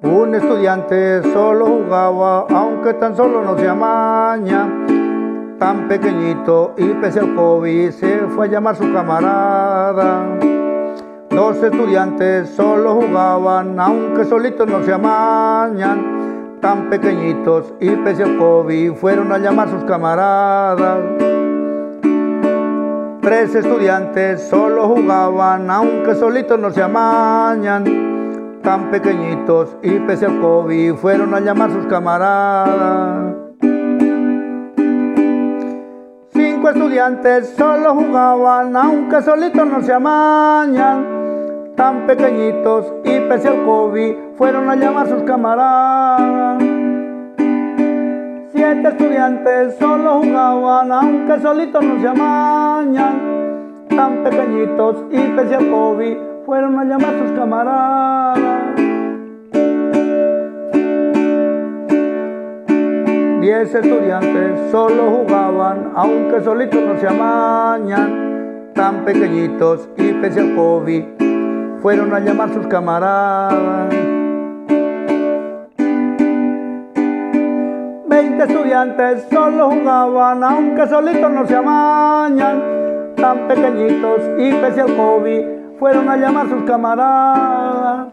Un estudiante solo jugaba, aunque tan solo no se amaña. Tan pequeñito y pese al COVID se fue a llamar su camarada. Dos estudiantes solo jugaban, aunque solitos no se amañan. Tan pequeñitos y pese al COVID fueron a llamar sus camaradas. Tres estudiantes solo jugaban, aunque solitos no se amañan. Tan pequeñitos y pese al COVID fueron a llamar sus camaradas. Cinco estudiantes solo jugaban, aunque solitos no se amañan. Tan pequeñitos y pese al COVID fueron a llamar sus camaradas. Siete estudiantes solo jugaban, aunque solitos no se amañan. Tan pequeñitos y pese al COVID fueron a llamar sus camaradas. Diez estudiantes solo jugaban, aunque solitos no se amañan. Tan pequeñitos y pese al COVID fueron a llamar sus camaradas. Veinte estudiantes solo jugaban, aunque solitos no se amañan. Tan pequeñitos y pese al COVID fueron a llamar sus camaradas.